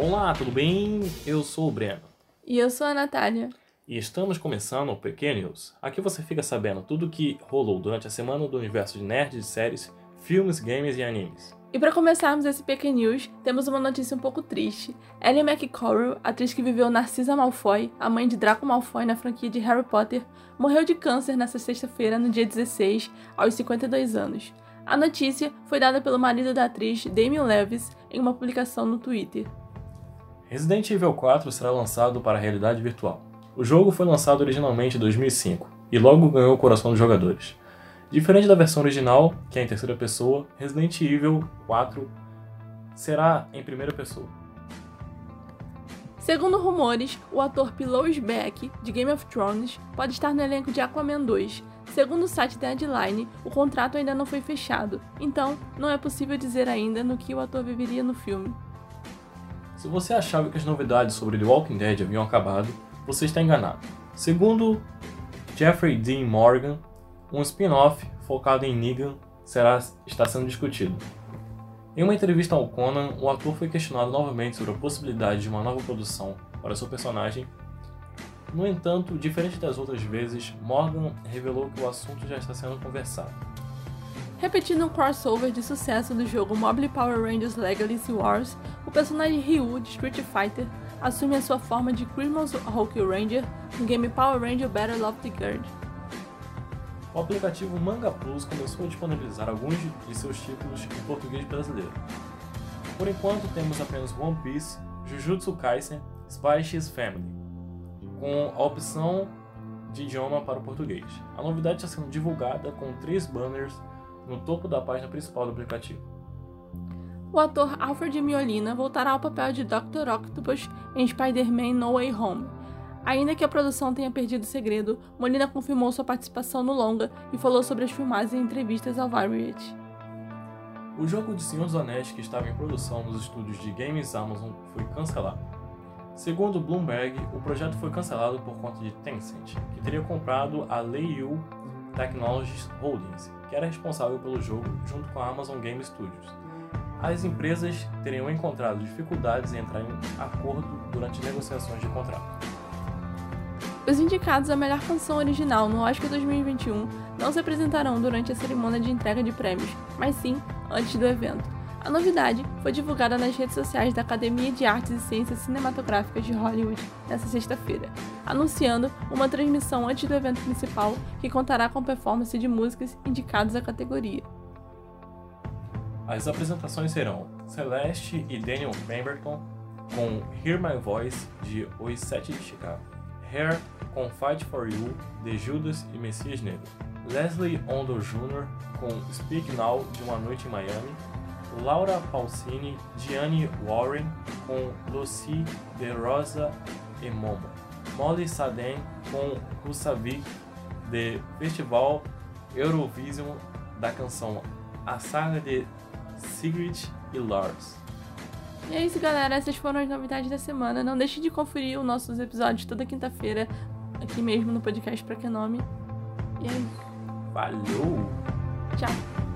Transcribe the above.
Olá, tudo bem? Eu sou o Breno. E eu sou a Natália. E estamos começando o Pequeno News. Aqui você fica sabendo tudo o que rolou durante a semana do universo de nerds, séries, filmes, games e animes. E para começarmos esse Pequeno News, temos uma notícia um pouco triste. Ellie McCorrell, atriz que viveu Narcisa Malfoy, a mãe de Draco Malfoy na franquia de Harry Potter, morreu de câncer nesta sexta-feira, no dia 16, aos 52 anos. A notícia foi dada pelo marido da atriz, Damien Levis, em uma publicação no Twitter. Resident Evil 4 será lançado para a realidade virtual. O jogo foi lançado originalmente em 2005 e logo ganhou o coração dos jogadores. Diferente da versão original, que é em terceira pessoa, Resident Evil 4 será em primeira pessoa. Segundo rumores, o ator Pilos Beck, de Game of Thrones, pode estar no elenco de Aquaman 2. Segundo o site Deadline, o contrato ainda não foi fechado, então não é possível dizer ainda no que o ator viveria no filme. Se você achava que as novidades sobre The Walking Dead haviam acabado, você está enganado. Segundo Jeffrey Dean Morgan, um spin-off focado em Negan será, está sendo discutido. Em uma entrevista ao Conan, o ator foi questionado novamente sobre a possibilidade de uma nova produção para seu personagem. No entanto, diferente das outras vezes, Morgan revelou que o assunto já está sendo conversado. Repetindo um crossover de sucesso do jogo Mobile Power Rangers Legacy Wars, o personagem Ryu de Street Fighter assume a sua forma de Criminals Hulk Ranger no game Power Ranger Battle of the Guard. O aplicativo Manga Plus começou a disponibilizar alguns de seus títulos em português brasileiro. Por enquanto, temos apenas One Piece, Jujutsu Kaisen, Spy X Family, com a opção de idioma para o português. A novidade está sendo divulgada com três banners no topo da página principal do aplicativo. O ator Alfred Miolina voltará ao papel de Dr. Octopus em Spider-Man No Way Home, Ainda que a produção tenha perdido o segredo, Molina confirmou sua participação no longa e falou sobre as filmagens em entrevistas ao Variety. O jogo de Senhor dos Anéis que estava em produção nos estúdios de Games Amazon foi cancelado. Segundo Bloomberg, o projeto foi cancelado por conta de Tencent, que teria comprado a Leiyu Technologies Holdings, que era responsável pelo jogo junto com a Amazon Game Studios. As empresas teriam encontrado dificuldades em entrar em acordo durante negociações de contrato. Os indicados à melhor canção original no Oscar 2021 não se apresentarão durante a cerimônia de entrega de prêmios, mas sim antes do evento. A novidade foi divulgada nas redes sociais da Academia de Artes e Ciências Cinematográficas de Hollywood nesta sexta-feira, anunciando uma transmissão antes do evento principal que contará com performance de músicas indicadas à categoria. As apresentações serão Celeste e Daniel Pemberton com Hear My Voice de Os Sete de Chicago, Hair com Fight for You, de Judas e Messias Negro. Leslie Ondo Jr. com Speak Now, de Uma Noite em Miami. Laura Pausini, Gianni Warren com Lucy de Rosa e Momo. Molly Saden com Rusavik, de Festival Eurovision da canção A Saga de Sigrid e Lars. E é isso, galera. Essas foram as novidades da semana. Não deixe de conferir os nossos episódios toda quinta-feira aqui mesmo no podcast Pra Que Nome. E é isso. Valeu! Tchau!